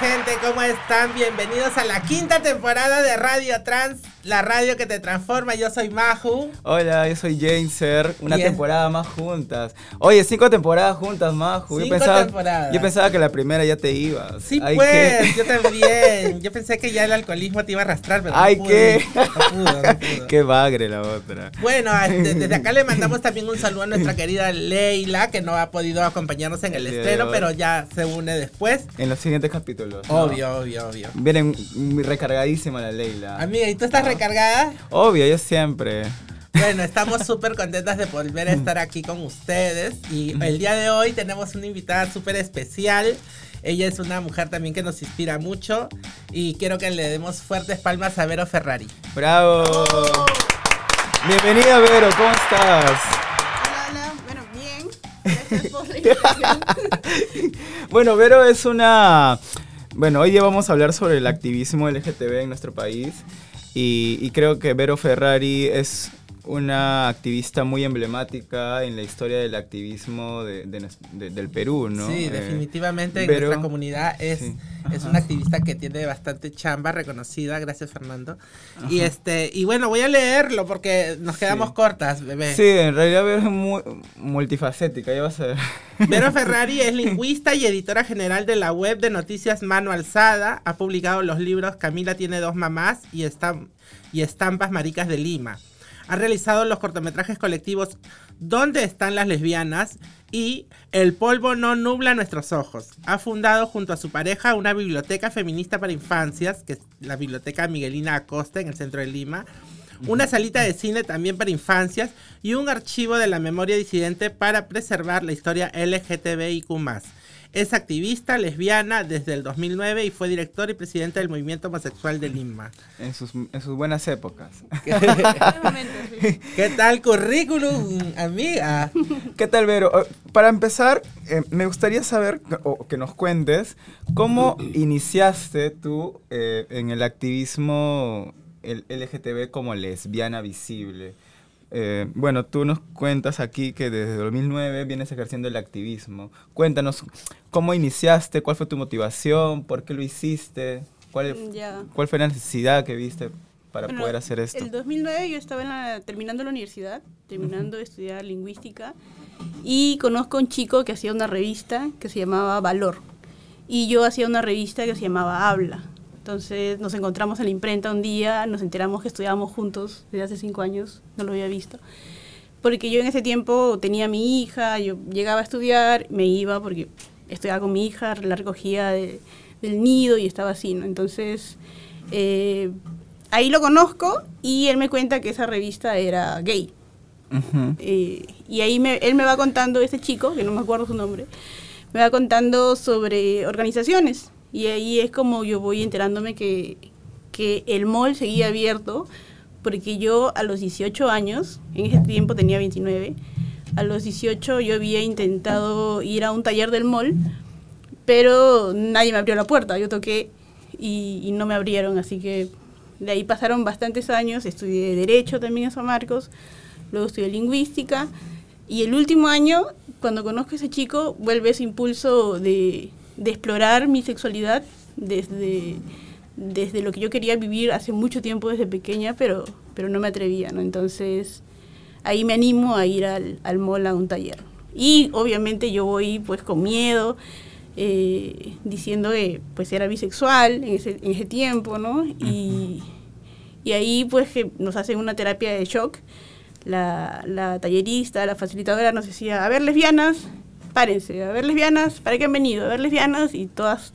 Gente, ¿cómo están? Bienvenidos a la quinta temporada de Radio Trans, la radio que te transforma. Yo soy Maju. Hola, yo soy Jameser. Una temporada más juntas. Oye, cinco temporadas juntas, Maju. Cinco yo pensaba, temporadas. Yo pensaba que la primera ya te ibas. Sí, pues, yo también. Yo pensé que ya el alcoholismo te iba a arrastrar, pero Ay, no qué. Qué bagre la otra. Bueno, desde acá le mandamos también un saludo a nuestra querida Leila, que no ha podido acompañarnos en el estreno, pero ya se une después. En los siguientes capítulos. Obvio, obvio, obvio. Vienen recargadísima la Leila. Amiga, ¿y tú estás recargada? Obvio, yo siempre. Bueno, estamos súper contentas de volver a estar aquí con ustedes. Y el día de hoy tenemos una invitada súper especial. Ella es una mujer también que nos inspira mucho. Y quiero que le demos fuertes palmas a Vero Ferrari. ¡Bravo! Bienvenida, Vero, ¿cómo estás? bueno, Vero es una... Bueno, hoy día vamos a hablar sobre el activismo LGTB en nuestro país y, creo que Vero Ferrari es una activista muy emblemática en la historia del activismo de, del Perú, ¿no? Sí, eh, definitivamente en nuestra comunidad es, es una activista que tiene bastante chamba reconocida, gracias Fernando. Y este y bueno, voy a leerlo porque nos quedamos cortas, bebé. Sí, en realidad es muy multifacética, ya vas a ver. Vero Ferrari es lingüista y editora general de la web de noticias Mano Alzada, ha publicado los libros Camila tiene dos mamás y, y Estampas Maricas de Lima. Ha realizado los cortometrajes colectivos ¿Dónde están las lesbianas? y El polvo no nubla nuestros ojos. Ha fundado junto a su pareja una biblioteca feminista para infancias, que es la Biblioteca Miguelina Acosta en el centro de Lima. Una salita de cine también para infancias y un archivo de la memoria disidente para preservar la historia LGTBIQ. Es activista lesbiana desde el 2009 y fue director y presidente del movimiento homosexual de Lima. En sus, buenas épocas. ¿Qué, tal currículum, amiga? ¿Qué tal, Vero? Oh, para empezar, eh, me gustaría saber, o que nos cuentes, cómo iniciaste tú eh, en el activismo LGTB como lesbiana visible. Eh, bueno, tú nos cuentas aquí que desde 2009 vienes ejerciendo el activismo. Cuéntanos cómo iniciaste, cuál fue tu motivación, por qué lo hiciste, cuál, cuál fue la necesidad que viste para poder hacer esto. El 2009 yo estaba terminando la universidad, terminando de estudiar lingüística y conozco a un chico que hacía una revista que se llamaba Valor y yo hacía una revista que se llamaba Habla. Entonces nos encontramos en la imprenta un día, nos enteramos que estudiábamos juntos desde hace cinco años, no lo había visto. Porque yo en ese tiempo tenía a mi hija, yo llegaba a estudiar, me iba porque estudiaba con mi hija, la recogía del nido y estaba así, ¿no? Entonces eh, ahí lo conozco y él me cuenta que esa revista era gay. Eh, y ahí él me va contando, ese chico, que no me acuerdo su nombre, me va contando sobre organizaciones y ahí es como yo voy enterándome que, que el mall seguía abierto, porque yo a los 18 años, en ese tiempo tenía 29, a los 18 yo había intentado ir a un taller del mall, pero nadie me abrió la puerta, yo toqué y, y no me abrieron, así que de ahí pasaron bastantes años, estudié Derecho también en San Marcos, luego estudié Lingüística, y el último año, cuando conozco a ese chico, vuelve ese impulso de, de explorar mi sexualidad desde, desde lo que yo quería vivir hace mucho tiempo, desde pequeña, pero, pero no me atrevía, ¿no? Entonces ahí me animo a ir al, al mall a un taller. Y obviamente yo voy pues con miedo, eh, diciendo que pues era bisexual en ese, en ese tiempo, ¿no? Y, y, ahí pues que nos hacen una terapia de shock. La, la tallerista, la facilitadora nos decía, a ver, lesbianas, párense, a ver lesbianas, ¿para qué han venido? A ver lesbianas y todas,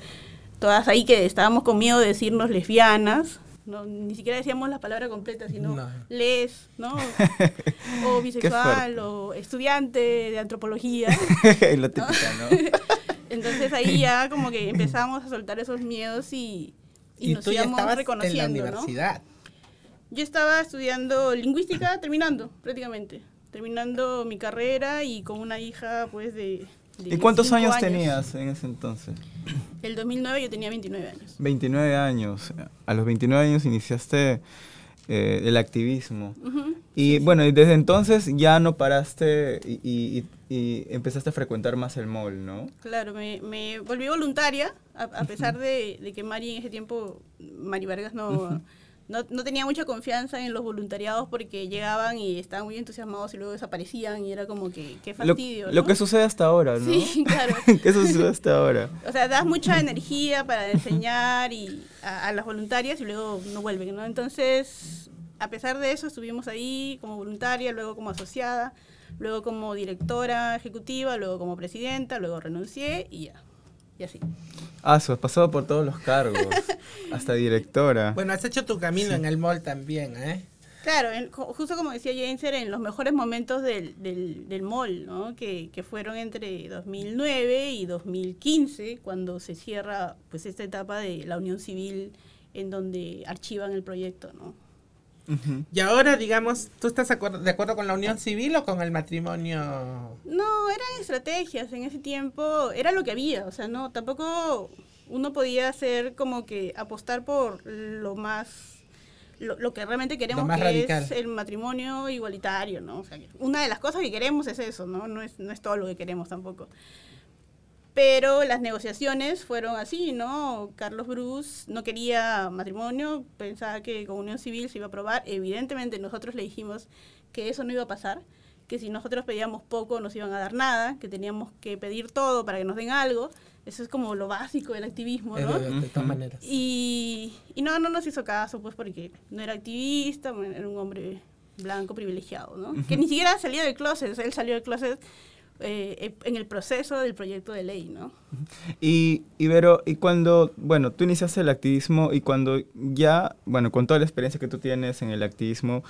todas ahí que estábamos con miedo de decirnos lesbianas, no, ni siquiera decíamos la palabra completa, sino les, ¿no? o bisexual, o estudiante de antropología. Lo típico, ¿no? Entonces ahí ya como que empezamos a soltar esos miedos y, y, nos íbamos reconociendo. En la universidad. Yo estaba estudiando lingüística, terminando prácticamente terminando mi carrera y con una hija pues de... ¿Y cuántos años, tenías en ese entonces? El 2009 yo tenía 29 años. 29 años. A los 29 años iniciaste eh, el activismo. Y bueno, y desde entonces ya no paraste y, y- y empezaste a frecuentar más el mall, ¿no? Claro, me, me volví voluntaria, a, a pesar de, de que Mari en ese tiempo, Mari Vargas no, no, no tenía mucha confianza en los voluntariados porque llegaban y estaban muy entusiasmados y luego desaparecían y era como que qué fastidio. lo ¿no? que sucede hasta ahora, ¿no? Sí, claro. ¿Qué sucede hasta ahora? O sea, das mucha energía para enseñar y a, a las voluntarias y luego no vuelven, ¿no? Entonces, a pesar de eso, estuvimos ahí como voluntaria, luego como asociada, luego como directora ejecutiva, luego como presidenta, luego renuncié y ya. Y así. Ah, has pasado por todos los cargos, hasta directora. Bueno, has hecho tu camino en el mall también, ¿eh? Claro, en- ju- justo como decía Jenser, en los mejores momentos del, del, del mall, ¿no? Que, que fueron entre 2009 y 2015, cuando se cierra pues esta etapa de la unión civil en donde archivan el proyecto, ¿no? Y ahora, digamos, ¿tú estás de acuerdo, de acuerdo con la unión civil o con el matrimonio? No, eran estrategias en ese tiempo, era lo que había, o sea, no, tampoco uno podía hacer como que apostar por lo más, lo, lo que realmente queremos, más que radical. es el matrimonio igualitario, ¿no? O sea, una de las cosas que queremos es eso, ¿no? No es, no es todo lo que queremos tampoco. Pero las negociaciones fueron así, ¿no? Carlos Bruce no quería matrimonio, pensaba que con unión civil se iba a aprobar. Evidentemente nosotros le dijimos que eso no iba a pasar, que si nosotros pedíamos poco nos iban a dar nada, que teníamos que pedir todo para que nos den algo. Eso es como lo básico del activismo, ¿no? de, de todas maneras. Y, y no, no nos hizo caso, pues porque no era activista, era un hombre blanco privilegiado, ¿no? Que ni siquiera salía del closet, o sea, él salió del closet eh, en el proceso del proyecto de ley, ¿no? Y, Ibero, y cuando, bueno, tú iniciaste el activismo y cuando ya, bueno, con toda la experiencia que tú tienes en el activismo,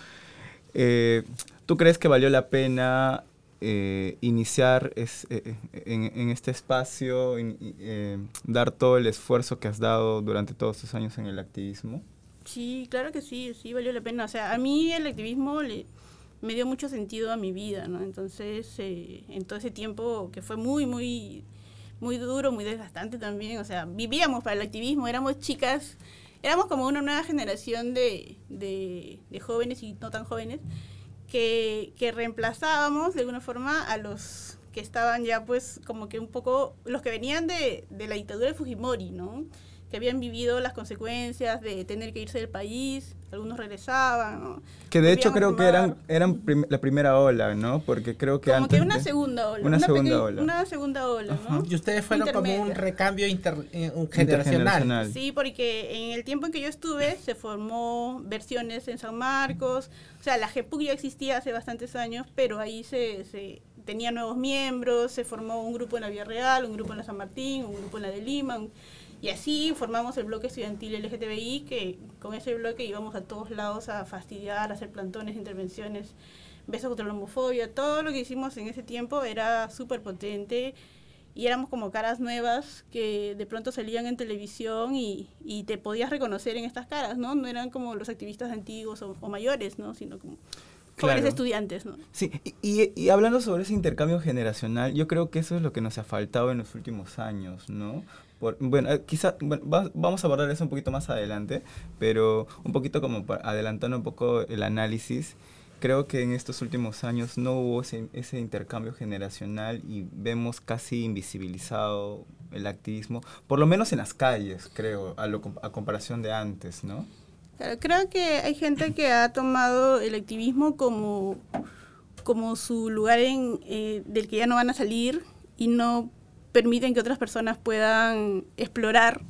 eh, ¿tú crees que valió la pena eh, iniciar es- eh, eh, en, en este espacio, in- eh, dar todo el esfuerzo que has dado durante todos estos años en el activismo? Sí, claro que sí, sí valió la pena. O sea, a mí el activismo le, me dio mucho sentido a mi vida, ¿no? Entonces, eh, en todo ese tiempo que fue muy, muy, muy duro, muy desgastante también, o sea, vivíamos para el activismo, éramos chicas, éramos como una nueva generación de, de, de jóvenes y no tan jóvenes que, que reemplazábamos de alguna forma a los que estaban ya pues como que un poco, los que venían de, de la dictadura de Fujimori, ¿no? que habían vivido las consecuencias de tener que irse del país, algunos regresaban, ¿no? Que de hecho creo que eran, eran prim- la primera ola, ¿no? Porque creo que como antes... que una de- segunda ola. Una segunda pequeña- ola. Una segunda ola, ¿no? Y ustedes fueron como un recambio inter- eh, un generacional. Intergeneracional. Sí, porque en el tiempo en que yo estuve se formó versiones en San Marcos, o sea, la GEPUC ya existía hace bastantes años, pero ahí se, se tenía nuevos miembros, se formó un grupo en la Vía Real, un grupo en la San Martín, un grupo en la de Lima, un- y así formamos el bloque estudiantil LGTBI, que con ese bloque íbamos a todos lados a fastidiar, a hacer plantones, intervenciones, besos contra la homofobia, todo lo que hicimos en ese tiempo era súper potente y éramos como caras nuevas que de pronto salían en televisión y, y te podías reconocer en estas caras, ¿no? No eran como los activistas antiguos o, o mayores, ¿no? Sino como jóvenes Claro. estudiantes, ¿no? Sí, y, y- y hablando sobre ese intercambio generacional, yo creo que eso es lo que nos ha faltado en los últimos años, ¿no? Por- bueno, eh, quizá bueno, va- vamos a abordar eso un poquito más adelante, pero un poquito como adelantando un poco el análisis, creo que en estos últimos años no hubo ese, ese intercambio generacional y vemos casi invisibilizado el activismo, por lo menos en las calles, creo, a, lo, a comparación de antes, ¿no? Claro, creo que hay gente que ha tomado el activismo como, como su lugar en, eh, del que ya no van a salir y no permiten que otras personas puedan explorar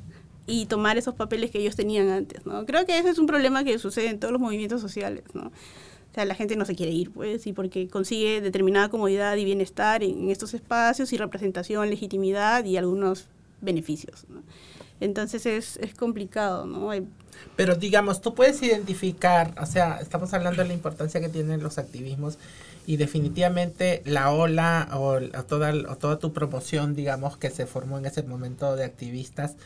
y tomar esos papeles que ellos tenían antes, ¿no? Creo que ese es un problema que sucede en todos los movimientos sociales, ¿no? O sea, la gente no se quiere ir, pues, y porque consigue determinada comodidad y bienestar en, estos espacios y representación, legitimidad y algunos beneficios. Entonces es, es complicado, ¿no? Hay- Pero digamos, tú puedes identificar, o sea, estamos hablando de la importancia que tienen los activismos y definitivamente la ola o, o toda, o toda tu promoción, digamos, que se formó en ese momento de activistas,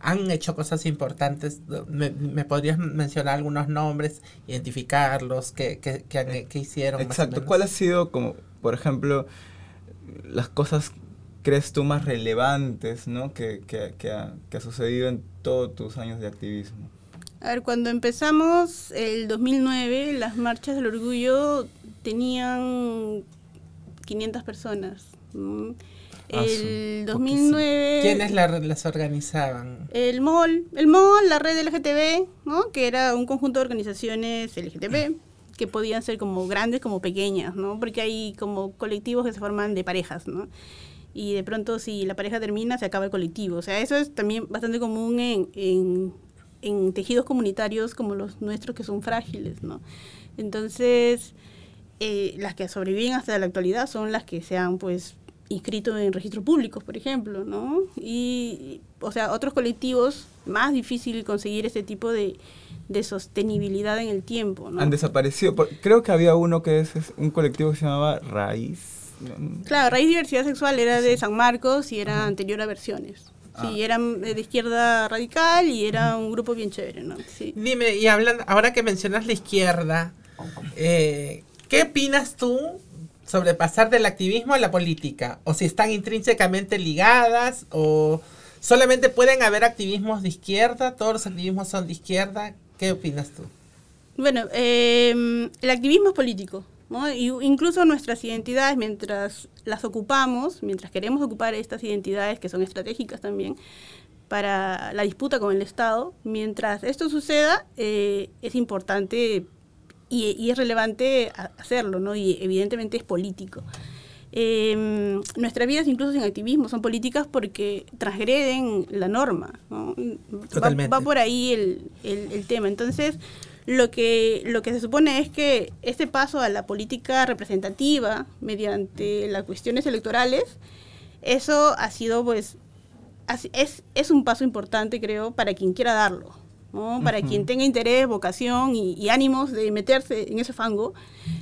han hecho cosas importantes. ¿Me, me podrías mencionar algunos nombres, identificarlos, qué, qué, qué qué hicieron? más o Exacto. menos? ¿Cuál ha sido, como, por ejemplo, las cosas crees tú más relevantes, ¿no? Que, que, que ha, que ha sucedido en todos tus años de activismo. A ver, cuando empezamos el 2009, las marchas del orgullo tenían 500 personas. ¿no? Ah, El 2009... ¿Quiénes la- las organizaban? El MOL, el MOL, la red LGTB, ¿no? que era un conjunto de organizaciones LGTB que podían ser como grandes como pequeñas, ¿no? porque hay como colectivos que se forman de parejas, ¿no? Y de pronto si la pareja termina se acaba el colectivo. O sea, eso es también bastante común en, en, en tejidos comunitarios como los nuestros que son frágiles. ¿no? Entonces, eh, las que sobreviven hasta la actualidad son las que se han pues inscrito en registros públicos, por ejemplo, ¿no? Y, o sea, otros colectivos, más difícil conseguir ese tipo de, de sostenibilidad en el tiempo, ¿no? Han desaparecido. Creo que había uno que es, es un colectivo que se llamaba Raíz. Claro, Raíz Diversidad Sexual era de San Marcos y era anterior a Versiones. Ah. Sí, eran eh, de izquierda radical y era un grupo bien chévere, ¿no? Sí. Dime, y hablando, ahora que mencionas la izquierda, eh, ¿qué opinas tú sobre pasar del activismo a la política? ¿O si están intrínsecamente ligadas? ¿O solamente pueden haber activismos de izquierda? ¿Todos los activismos son de izquierda? ¿Qué opinas tú? Bueno, eh, el activismo es político, ¿no? Y incluso nuestras identidades, mientras las ocupamos, mientras queremos ocupar estas identidades que son estratégicas también para la disputa con el Estado, mientras esto suceda, eh, es importante y, y es relevante hacerlo, ¿no? Y evidentemente es político. Eh, nuestras vidas, incluso sin activismo, son políticas porque transgreden la norma. ¿no? Va- Totalmente. Va, por ahí el, el- el tema. Entonces, lo que, lo que se supone es que este paso a la política representativa mediante las cuestiones electorales, eso ha sido, pues, es, es un paso importante, creo, para quien quiera darlo. ¿no? Para quien tenga interés, vocación y, y ánimos de meterse en ese fango,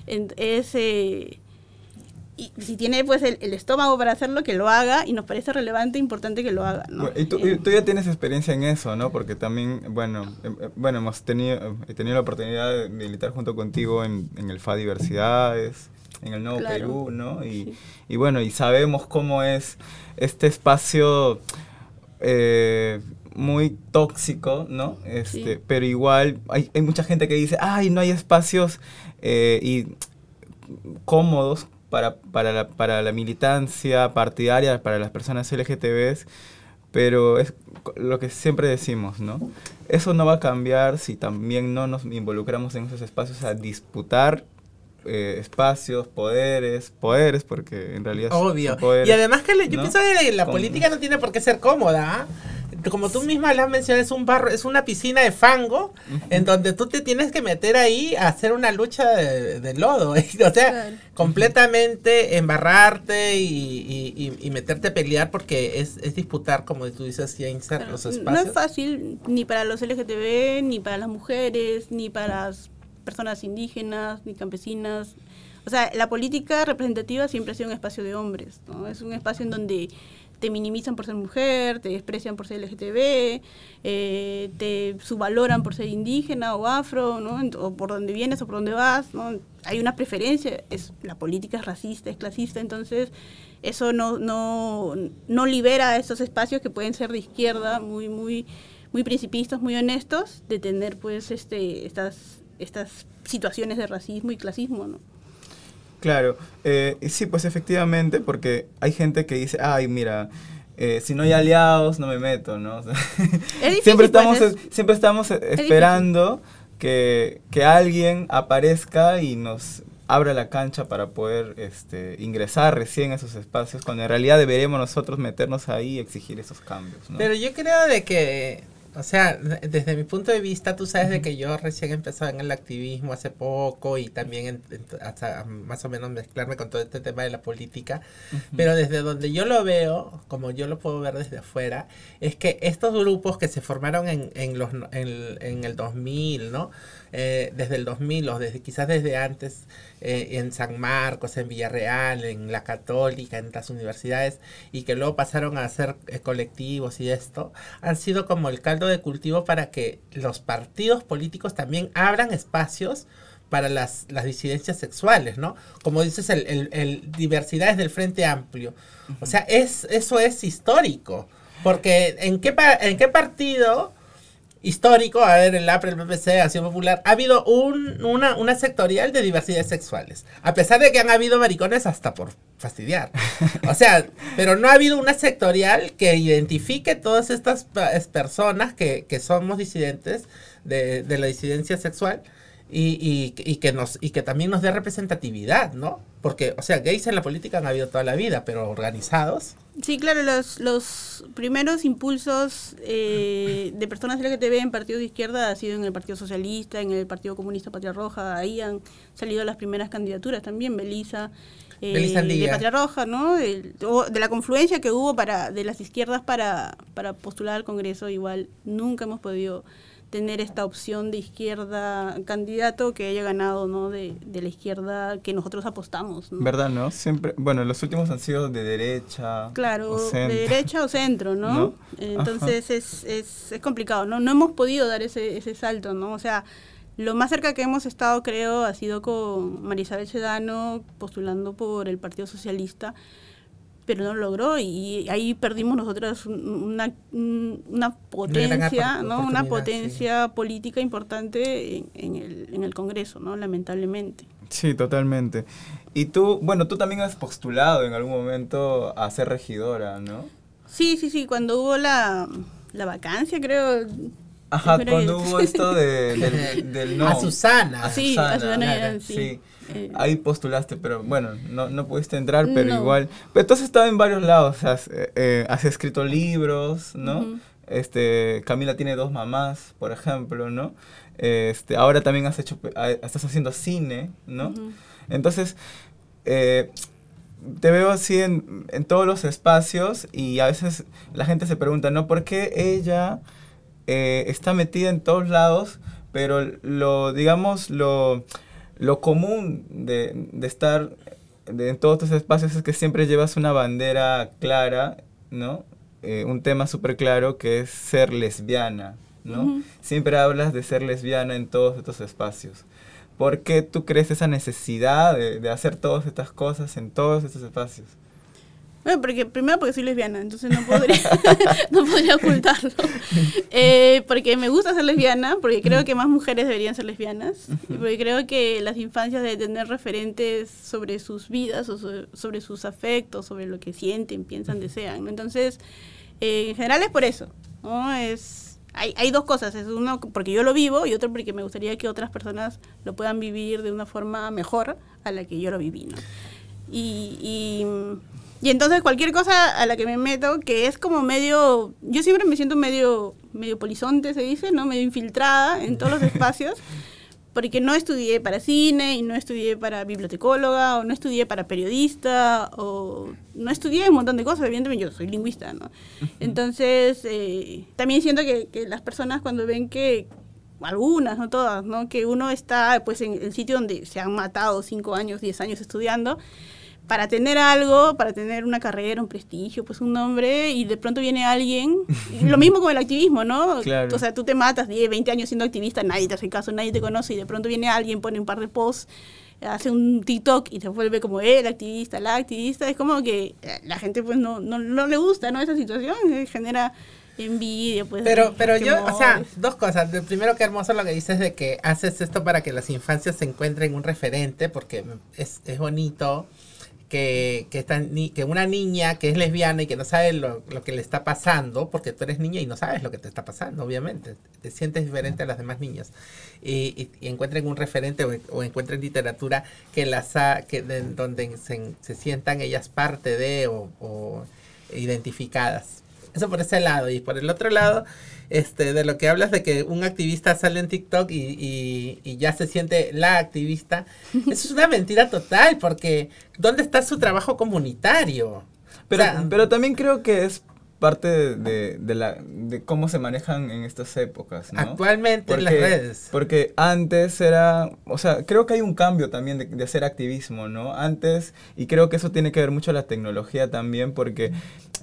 en- es, eh, y si tiene pues el, el estómago para hacerlo, que lo haga y nos parece relevante e importante que lo haga. ¿no? Bueno, Y tú, Eh, y tú ya tienes experiencia en eso, ¿no? Porque también, bueno, eh, eh, bueno hemos tenido, he tenido la oportunidad de militar junto contigo en, en el FA Diversidades, en el Nuevo Claro. Perú, ¿no? Y, Sí. y bueno, y sabemos cómo es este espacio eh, muy tóxico, ¿no? Este, Sí. Pero igual hay, hay mucha gente que dice, ay, no hay espacios eh, y cómodos para, para, la, para la militancia partidaria, para las personas LGTBs, pero es lo que siempre decimos, ¿no? Eso no va a cambiar si también no nos involucramos en esos espacios a disputar eh, espacios, poderes, poderes, porque en realidad Obvio. son poderes, Y además que le- yo ¿no? pienso que la Con- política no tiene por qué ser cómoda. ¿ah? Como tú misma la has mencionado, es un barro, es una piscina de fango en donde tú te tienes que meter ahí a hacer una lucha de, de lodo. o sea, completamente embarrarte y, y- y- y meterte a pelear porque es, es disputar, como tú dices, ya los no espacios. es fácil ni para los LGTB, ni para las mujeres, ni para las personas indígenas, ni campesinas. O sea, la política representativa siempre ha sido un espacio de hombres, ¿no? Es un espacio en donde te minimizan por ser mujer, te desprecian por ser LGTB, eh, te subvaloran por ser indígena o afro, ¿no? O por dónde vienes o por dónde vas, ¿no? Hay una preferencia, es, la política es racista, es clasista, entonces eso no, no, no libera esos espacios que pueden ser de izquierda, muy, muy, muy principistas, muy honestos, de tener pues este, estas, estas situaciones de racismo y clasismo, ¿no? Claro, eh, sí, pues efectivamente, porque hay gente que dice, ay, mira, eh, si no hay aliados, no me meto, ¿no? O sea, difícil, siempre pues, estamos, es- siempre estamos eh, difícil. esperando que, que alguien aparezca y nos abra la cancha para poder este, ingresar recién a esos espacios, cuando en realidad deberíamos nosotros meternos ahí y exigir esos cambios, ¿no? Pero yo creo de que, o sea, de- desde mi punto de vista, tú sabes de que yo recién empecé en el activismo hace poco y también en- en- hasta más o menos mezclarme con todo este tema de la política. Pero desde donde yo lo veo, como yo lo puedo ver desde afuera, es que estos grupos que se formaron en, en, los, en el 2000, ¿no? Eh, desde el 2000 o desde, quizás desde antes, eh, en San Marcos, en Villarreal, en la Católica, en las universidades, y que luego pasaron a ser eh, colectivos y esto, han sido como el caldo de cultivo para que los partidos políticos también abran espacios para las, las disidencias sexuales, ¿no? Como dices, el, el, el diversidades del Frente Amplio. O sea, es, eso es histórico. Porque ¿en qué, en qué partido histórico, a ver, el APRE, el PPC, Acción Popular, ha habido un, una, una sectorial de diversidades sexuales. A pesar de que han habido maricones hasta por fastidiar. O sea, pero no ha habido una sectorial que identifique todas estas personas que, que somos disidentes de, de la disidencia sexual y, y, que nos, y que también nos dé representatividad, ¿no? Porque, o sea, gays en la política han habido toda la vida, pero organizados. Sí, claro, los, los primeros impulsos eh, de personas LGTB en partido de izquierda ha sido en el Partido Socialista, en el Partido Comunista Patria Roja, ahí han salido las primeras candidaturas también, Belisa. Eh, de Patria Roja, ¿no? De, de, la confluencia que hubo para de las izquierdas para, para postular al Congreso, igual nunca hemos podido tener esta opción de izquierda candidato que haya ganado no de, la izquierda que nosotros apostamos verdad no siempre bueno los últimos han sido de derecha claro de derecha o centro no, entonces es, es, es, complicado no no hemos podido dar ese, ese salto no o sea lo más cerca que hemos estado creo ha sido con Marisabel Sedano postulando por el Partido Socialista pero no lo logró y ahí perdimos nosotros una, una potencia, ¿no? Una potencia política importante en, el, en el Congreso, ¿no? Lamentablemente. Sí, totalmente. Y tú, bueno, tú también has postulado en algún momento a ser regidora, ¿no? Sí, sí, sí, cuando hubo la, la vacancia, creo, Ajá, cuando hubo esto de, del, no. A Susana. sí, a Susana, sí. Eh. Ahí postulaste, pero bueno, no, no pudiste entrar, pero igual. Pero tú has estado en varios lados, has, eh, eh, has escrito libros, ¿no? este, Camila tiene dos mamás, por ejemplo, ¿no? Este, ahora también has hecho, estás haciendo cine, ¿no? Entonces, te veo así en, en, todos los espacios y a veces la gente se pregunta, ¿no? ¿Por qué ella está metida en todos lados, pero lo, digamos, lo lo común de, estar en todos estos espacios es que siempre llevas una bandera clara, ¿no? Eh, un tema súper claro que es ser lesbiana, ¿no? Siempre hablas de ser lesbiana en todos estos espacios. ¿Por qué tú crees esa necesidad de, de hacer todas estas cosas en todos estos espacios? Bueno, porque, primero porque soy lesbiana, entonces no podría, no podría ocultarlo. Eh, porque me gusta ser lesbiana, porque creo que más mujeres deberían ser lesbianas, y porque creo que las infancias deben tener referentes sobre sus vidas, o sobre, sus afectos, sobre lo que sienten, piensan, desean. Entonces, eh, en general es por eso. ¿no? Es, hay, hay dos cosas, es uno porque yo lo vivo y otro porque me gustaría que otras personas lo puedan vivir de una forma mejor a la que yo lo viví. ¿no? y, y y entonces cualquier cosa a la que me meto, que es como medio, yo siempre me siento medio, medio polizonte, se dice, ¿no? Medio infiltrada en todos los espacios, porque no estudié para cine y no estudié para bibliotecóloga o no estudié para periodista o no estudié un montón de cosas, evidentemente yo soy lingüista, ¿no? Entonces, eh, también siento que, que las personas cuando ven que, algunas, no todas, ¿no? Que uno está pues en el sitio donde se han matado cinco años, diez años estudiando, para tener algo, para tener una carrera, un prestigio, pues un nombre, y de pronto viene alguien, lo mismo con el activismo, ¿no? O sea, tú te matas 10, 20 años siendo activista, nadie te hace caso, nadie te conoce, y de pronto viene alguien, pone un par de posts, hace un TikTok y se vuelve como el activista, la activista, es como que eh, la gente pues no, no, no le gusta, ¿no? Esa situación eh, genera envidia, pues. Pero, pero yo, o sea, dos cosas. primero, qué hermoso lo que dices de que haces esto para que las infancias se encuentren un referente, porque es, es bonito que, que, que una niña que es lesbiana y que no sabe lo, que le está pasando, porque tú eres niña y no sabes lo que te está pasando, obviamente, te sientes diferente a las demás niñas, y, encuentren un referente o, encuentren literatura que las que donde se, se, sientan ellas parte de o, o identificadas. Eso por ese lado, y por el otro lado este, de lo que hablas de que un activista sale en TikTok y, y, ya se siente la activista, eso es una mentira total, porque ¿dónde está su trabajo comunitario? Pero, pero también creo que es parte de, de, la, de cómo se manejan en estas épocas. ¿no? Actualmente en las redes. Porque antes era, o sea, creo que hay un cambio también de, de, hacer activismo, ¿no? Antes, y creo que eso tiene que ver mucho la tecnología también, porque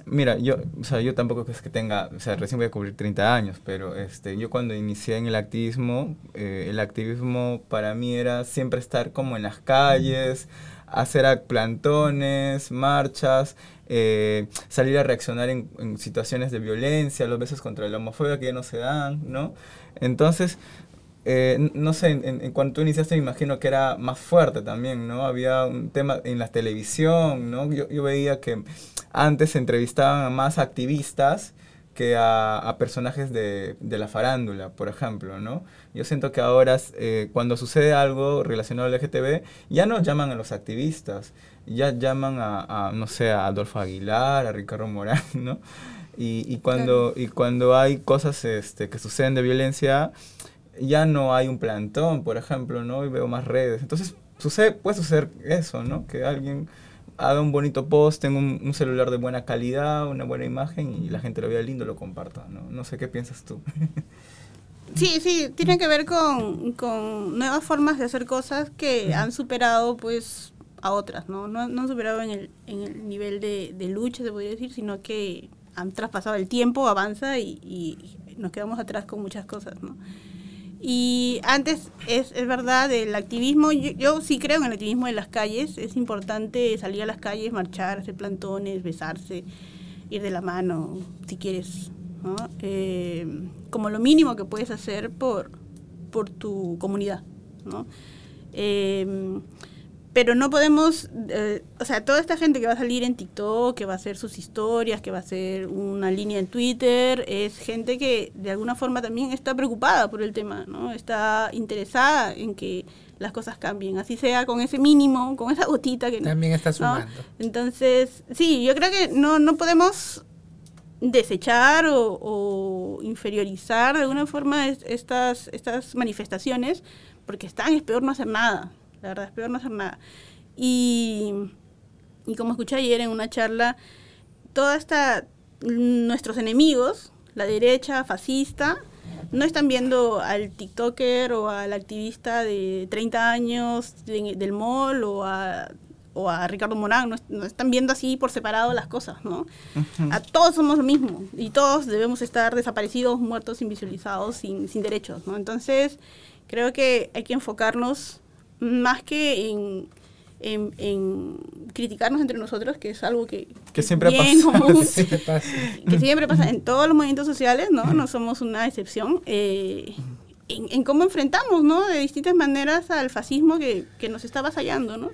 Mira, yo, o sea, yo tampoco es que tenga, o sea, recién voy a cumplir 30 años, pero este, yo cuando inicié en el activismo, eh, el activismo para mí era siempre estar como en las calles, hacer plantones, marchas, eh, salir a reaccionar en, en, situaciones de violencia, los besos contra la homofobia que ya no se dan, ¿no? Entonces, eh, no sé, en, en, cuando tú iniciaste me imagino que era más fuerte también, ¿no? Había un tema en la televisión, ¿no? Yo, yo veía que antes se entrevistaban a más activistas que a, a personajes de, de, la farándula, por ejemplo, ¿no? Yo siento que ahora eh, cuando sucede algo relacionado al LGTB, ya no llaman a los activistas, ya llaman a, a no sé, a Adolfo Aguilar, a Ricardo Morán, ¿no? Y, y cuando, claro. y cuando hay cosas este, que suceden de violencia, ya no hay un plantón, por ejemplo, ¿no? Y veo más redes. Entonces, sucede, puede suceder eso, ¿no? Que alguien haga un bonito post, tenga un, un, celular de buena calidad, una buena imagen y la gente lo vea lindo, lo comparta, ¿no? No sé qué piensas tú. Sí, sí, tiene que ver con, con nuevas formas de hacer cosas que han superado, pues, a otras, ¿no? No, no han superado en el, en el nivel de, de, lucha, se podría decir, sino que han traspasado el tiempo, avanza y, y nos quedamos atrás con muchas cosas, ¿no? Y antes, es, es verdad, el activismo, yo, yo, sí creo en el activismo de las calles, es importante salir a las calles, marchar, hacer plantones, besarse, ir de la mano, si quieres, ¿no? Eh, como lo mínimo que puedes hacer por, por tu comunidad, ¿no? Eh, pero no podemos, eh, o sea, toda esta gente que va a salir en TikTok, que va a hacer sus historias, que va a hacer una línea en Twitter, es gente que de alguna forma también está preocupada por el tema, ¿no? Está interesada en que las cosas cambien, así sea con ese mínimo, con esa gotita que también está sumando. ¿no? Entonces, sí, yo creo que no, no podemos desechar o, o inferiorizar de alguna forma estas, estas manifestaciones, porque están, es peor no hacer nada. La verdad es peor no hacer nada. Y, y como escuché ayer en una charla, toda esta, nuestros enemigos, la derecha fascista, no están viendo al TikToker o al activista de 30 años de, del mall o a, o a Ricardo Morán, no, no, están viendo así por separado las cosas, ¿no? Uh -huh. A todos somos lo mismo y todos debemos estar desaparecidos, muertos, invisualizados, sin, sin derechos, ¿no? Entonces, creo que hay que enfocarnos más que en, en, en, criticarnos entre nosotros, que es algo que, que siempre bien pasa. Común, siempre pasa. que siempre pasa en todos los movimientos sociales, ¿no? No somos una excepción. Eh, en, en, cómo enfrentamos, ¿no? De distintas maneras al fascismo que, que nos está avasallando, ¿no?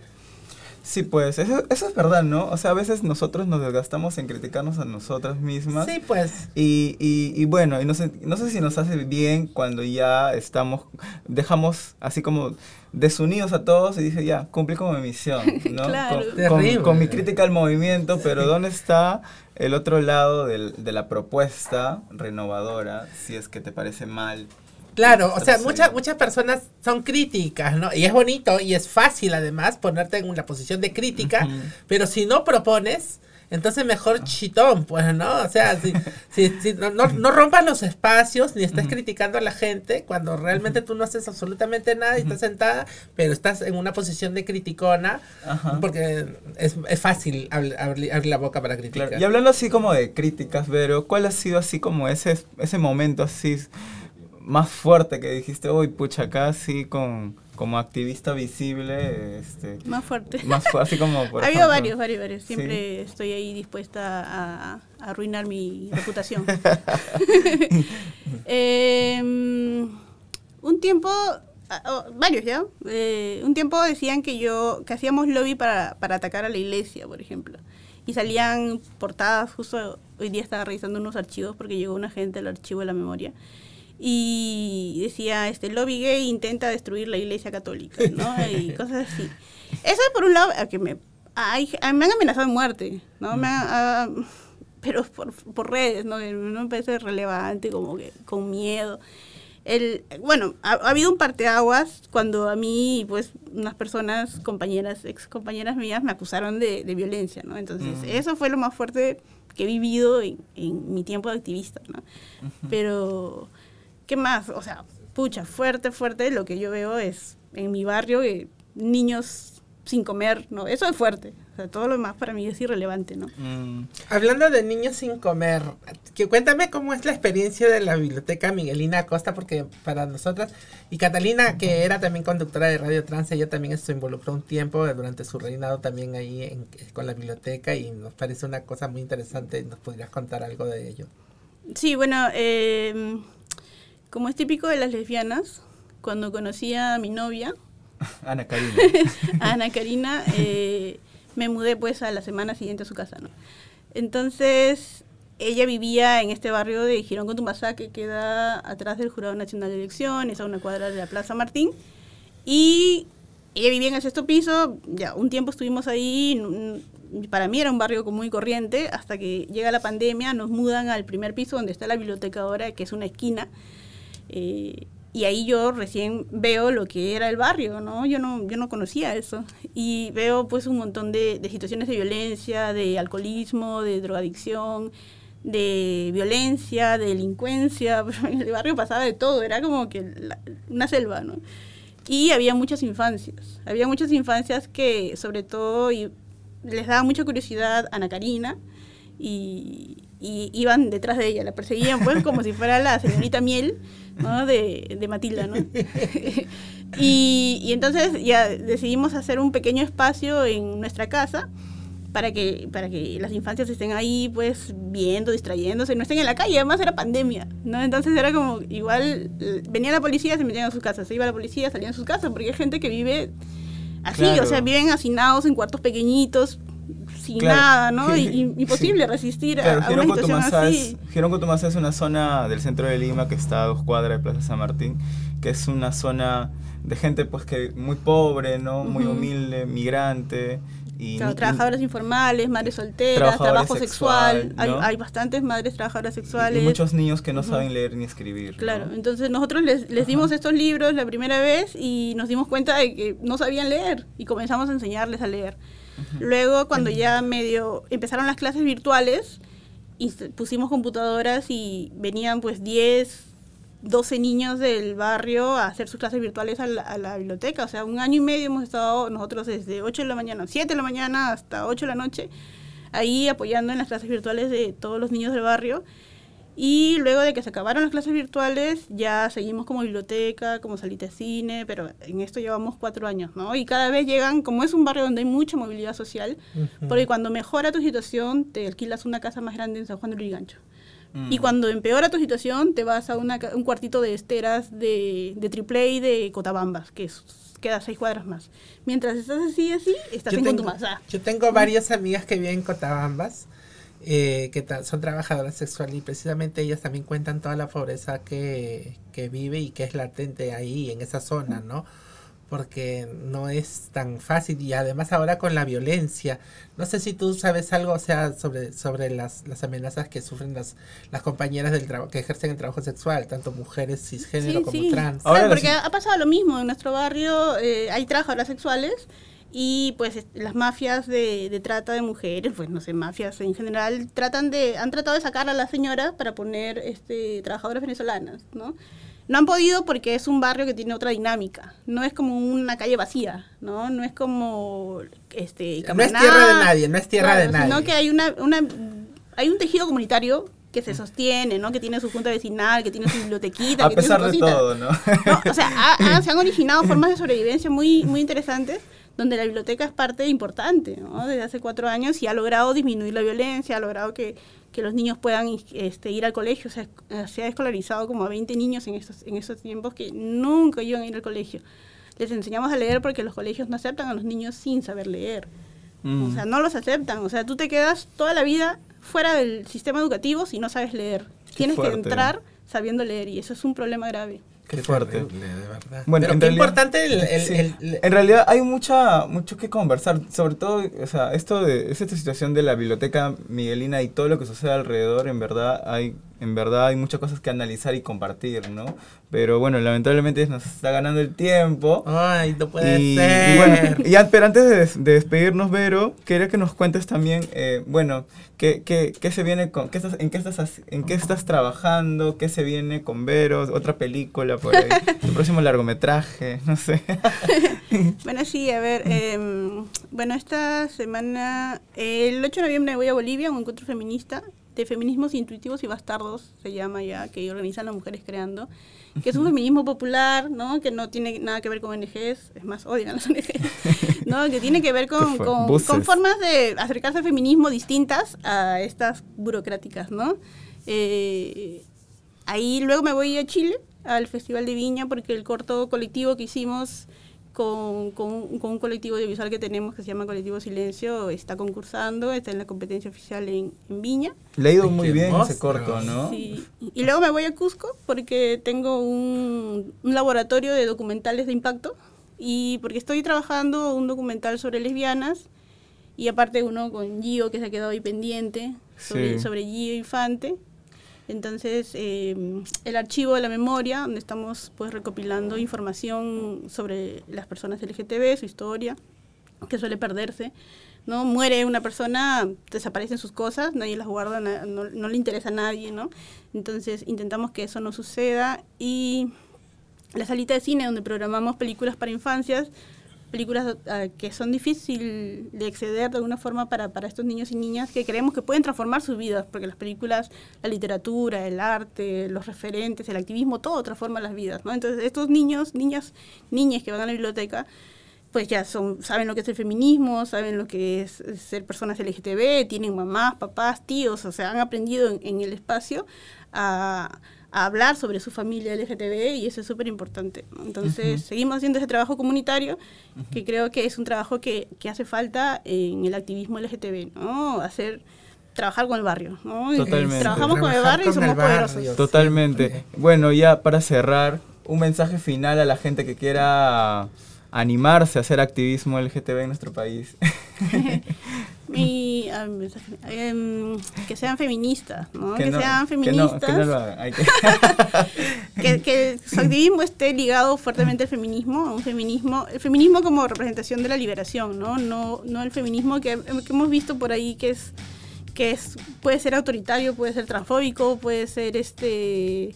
Sí, pues, eso, eso, es verdad, ¿no? O sea, a veces nosotros nos desgastamos en criticarnos a nosotras mismas. Sí, pues. Y, y, y bueno, y no, sé, no sé si nos hace bien cuando ya estamos, dejamos así como desunidos a todos y dice, ya, cumplí con mi misión, ¿no? claro. con, con, con, mi crítica al movimiento, pero ¿dónde está el otro lado del, de la propuesta renovadora, si es que te parece mal? Claro, o sea, muchas muchas personas son críticas, ¿no? Y es bonito y es fácil además ponerte en una posición de crítica, uh -huh. pero si no propones, entonces mejor chitón, pues, ¿no? O sea, si, si, si no, no, no, rompas los espacios ni estés uh -huh. criticando a la gente cuando realmente tú no haces absolutamente nada y estás sentada, pero estás en una posición de criticona, uh -huh. porque es, es fácil abrir, abrir, la boca para criticar. Claro. Y hablando así como de críticas, Vero, ¿cuál ha sido así como ese, ese momento así más fuerte que dijiste, uy, pucha, acá sí con como activista visible, este, más fuerte, más así como por ha habido varios, varios, varios. Siempre ¿Sí? estoy ahí dispuesta a, a arruinar mi reputación. eh, un tiempo, oh, varios ya, eh, un tiempo decían que yo, que hacíamos lobby para, para atacar a la iglesia, por ejemplo. Y salían portadas, justo hoy día estaba revisando unos archivos porque llegó una gente al archivo de la memoria y decía, este lobby gay intenta destruir la iglesia católica, ¿no? Y cosas así. Eso por un lado, que me, ay, me han amenazado de muerte, ¿no? Me han, uh, pero por, por, redes, ¿no? No me parece relevante, como que con miedo. El, bueno, ha, ha, habido un parteaguas cuando a mí, pues, unas personas, compañeras, ex compañeras mías, me acusaron de, de violencia, ¿no? Entonces, mm. eso fue lo más fuerte que he vivido en, en mi tiempo de activista, ¿no? Uh -huh. Pero ¿Qué más? O sea, pucha, fuerte, fuerte, lo que yo veo es en mi barrio eh, niños sin comer, ¿no? Eso es fuerte. O sea, todo lo demás para mí es irrelevante, ¿no? Mm. Hablando de niños sin comer, que cuéntame cómo es la experiencia de la biblioteca Miguelina Acosta, porque para nosotras, y Catalina, que era también conductora de Radio Trans, ella también se involucró un tiempo durante su reinado también ahí en- con la biblioteca y nos parece una cosa muy interesante. ¿Nos podrías contar algo de ello? Sí, bueno, eh, como es típico de las lesbianas, cuando conocí a mi novia, Ana Karina. Ana Karina, eh, me mudé pues a la semana siguiente a su casa, ¿no? Entonces, ella vivía en este barrio de Girón Contumbasá, que queda atrás del Jurado Nacional de Elecciones, a una cuadra de la Plaza Martín. Y ella vivía en el sexto piso, ya un tiempo estuvimos ahí, n- para mí era un barrio muy corriente, hasta que llega la pandemia, nos mudan al primer piso donde está la biblioteca ahora, que es una esquina. Eh, y ahí yo recién veo lo que era el barrio, ¿no? Yo no, yo no conocía eso. Y veo pues un montón de, de situaciones de violencia, de alcoholismo, de drogadicción, de violencia, de delincuencia. En el barrio pasaba de todo, era como que la- una selva, ¿no? Y había muchas infancias. Había muchas infancias que, sobre todo, y les daba mucha curiosidad a Ana Karina y, y iban detrás de ella, la perseguían pues como si fuera la señorita Miel ¿no? de, de Matilda, ¿no? y, y entonces ya decidimos hacer un pequeño espacio en nuestra casa para que, para que las infancias estén ahí pues viendo, distrayéndose, no estén en la calle, además era pandemia, ¿no? Entonces era como igual, venía la policía, se metían a sus casas, se iba la policía, salían a sus casas, porque hay gente que vive así, Claro. o sea, viven hacinados en cuartos pequeñitos, sin Claro. nada, ¿no? Y, y- Sí. imposible resistir a- Claro, a, Girón una situación así. es, es una zona del centro de Lima que está a dos cuadras de Plaza San Martín, que es una zona de gente pues que muy pobre, ¿no? Muy Ujú. humilde, migrante. Y, Claro, y- trabajadoras informales, madres solteras, trabajo sexual. sexual, ¿no? hay, hay bastantes madres trabajadoras y sexuales. muchos niños que no Ujú. saben leer ni escribir. ¿no? Claro, entonces nosotros les, les dimos estos libros la primera vez y nos dimos cuenta de que no sabían leer y comenzamos a enseñarles a leer. Luego, cuando ya medio empezaron las clases virtuales, inst- pusimos computadoras y venían pues 10, 12 niños del barrio a hacer sus clases virtuales a la, a la biblioteca. O sea, un año y medio hemos estado nosotros desde 8 de la mañana, 7 de la mañana hasta 8 de la noche, ahí apoyando en las clases virtuales de todos los niños del barrio. Y luego de que se acabaron las clases virtuales, ya seguimos como biblioteca, como salita de cine, pero en esto llevamos cuatro años, ¿no? Y cada vez llegan, como es un barrio donde hay mucha movilidad social, Ujú. porque cuando mejora tu situación, te alquilas una casa más grande en San Juan de Lurigancho. Mm. Y cuando empeora tu situación, te vas a una un cuartito de esteras de, de AAA de Cotabambas, que es- queda seis cuadras más. Mientras estás así, así, estás Yo en tengo, Contumazá. yo tengo varias amigas que viven en Cotabambas, eh, que son trabajadoras sexuales y precisamente ellas también cuentan toda la pobreza que, que vive y que es latente ahí, en esa zona, ¿no? Porque no es tan fácil y además ahora con la violencia. No sé si tú sabes algo, o sea, sobre, sobre las, las amenazas que sufren las, las compañeras del trabajo que ejercen el trabajo sexual, tanto mujeres cisgénero Sí, como sí. trans. Ahora Claro, porque ha ha pasado lo mismo en nuestro barrio, eh, hay trabajadoras sexuales y pues las mafias de, de trata de mujeres, pues no sé, mafias en general, tratan de, han tratado de sacar a las señoras para poner este, trabajadoras venezolanas, ¿no? No han podido porque es un barrio que tiene otra dinámica, no es como una calle vacía, ¿no? No es como este No es tierra de nadie, no es tierra de Claro, nadie. Sino que hay una, una hay un tejido comunitario que se sostiene, ¿no? Que tiene su junta vecinal, que tiene su bibliotequita, A que tiene pesar su de todo, ¿no? No, o sea, ha- ha- se han originado formas de sobrevivencia muy, muy interesantes donde la biblioteca es parte importante, ¿no? Desde hace cuatro años y ha logrado disminuir la violencia, ha logrado que, que los niños puedan este, ir al colegio. O sea, se ha escolarizado como a 20 niños en estos, en estos tiempos que nunca iban a ir al colegio. Les enseñamos a leer porque los colegios no aceptan a los niños sin saber leer. Mm. O sea, no los aceptan. O sea, tú te quedas toda la vida fuera del sistema educativo si no sabes leer. Tienes que entrar sabiendo leer y eso es un problema grave. Qué Qué fuerte. terrible, de verdad. Bueno, Pero en qué realidad- importante el, el- Sí. el- En realidad hay mucha, mucho que conversar, sobre todo, o sea, esto de es esta situación de la biblioteca Miguelina y todo lo que sucede alrededor, en verdad hay en verdad hay muchas cosas que analizar y compartir, ¿no? Pero bueno, lamentablemente nos está ganando el tiempo. Ay, no puede y, ser. y bueno, y an- pero antes de, de despedirnos, Vero, quería que nos cuentes también, eh, bueno, qué, qué, qué se viene con, qué estás, en, qué estás, en qué estás trabajando, qué se viene con Vero, otra película por ahí, tu próximo largometraje, no sé. Bueno, sí, a ver, em, bueno, esta semana, el 8 de noviembre voy a Bolivia, un encuentro feminista de feminismos intuitivos y bastardos, se llama ya, que organizan las mujeres creando, que es un feminismo popular, ¿no? Que no tiene nada que ver con ONGs, es más, odian a las ONGs, ¿no? Que tiene que ver con, con, con formas de acercarse al feminismo distintas a estas burocráticas, ¿no? Eh, ahí luego me voy a Chile, al Festival de Viña, porque el corto colectivo que hicimos con, con- con un colectivo audiovisual que tenemos que se llama Colectivo Silencio está concursando, está en la competencia oficial en, en Viña. Le ha ido muy bien ese corto, ¿no? Sí. Y luego me voy a Cusco porque tengo un, un laboratorio de documentales de impacto y porque estoy trabajando un documental sobre lesbianas y aparte uno con Gio que se ha quedado ahí pendiente sobre, Sí. sobre Gio Infante. Entonces, eh, el archivo de la memoria, donde estamos pues recopilando información sobre las personas LGTB, su historia, que suele perderse. ¿no? Muere una persona, desaparecen sus cosas, nadie las guarda, no, no le interesa a nadie, ¿no? Entonces intentamos que eso no suceda y la salita de cine donde programamos películas para infancias, películas ah, que son difíciles de acceder de alguna forma para, para estos niños y niñas que creemos que pueden transformar sus vidas, porque las películas, la literatura, el arte, los referentes, el activismo, todo transforma las vidas, ¿no? Entonces estos niños, niñas, niñas que van a la biblioteca, pues ya son, saben lo que es el feminismo, saben lo que es ser personas LGTB, tienen mamás, papás, tíos, o sea, han aprendido en, el espacio a, a hablar sobre su familia LGTB y eso es súper importante. Entonces, seguimos haciendo ese trabajo comunitario, que creo que es un trabajo que, que hace falta en el activismo LGTB, ¿no? Hacer, trabajar con el barrio, ¿no? Y Totalmente. Trabajamos con el barrio y somos barrio. poderosos. Totalmente. Bueno, ya para cerrar, un mensaje final a la gente que quiera animarse a hacer activismo LGTB en nuestro país. Em, que sean feministas, ¿no? Que, no- sean que no- feministas. que no lo hagan. Hay que- que, que su activismo esté ligado fuertemente al feminismo, a un feminismo, el feminismo como representación de la liberación, ¿no? No, no el feminismo que, que hemos visto por ahí que es que es puede ser autoritario, puede ser transfóbico, puede ser este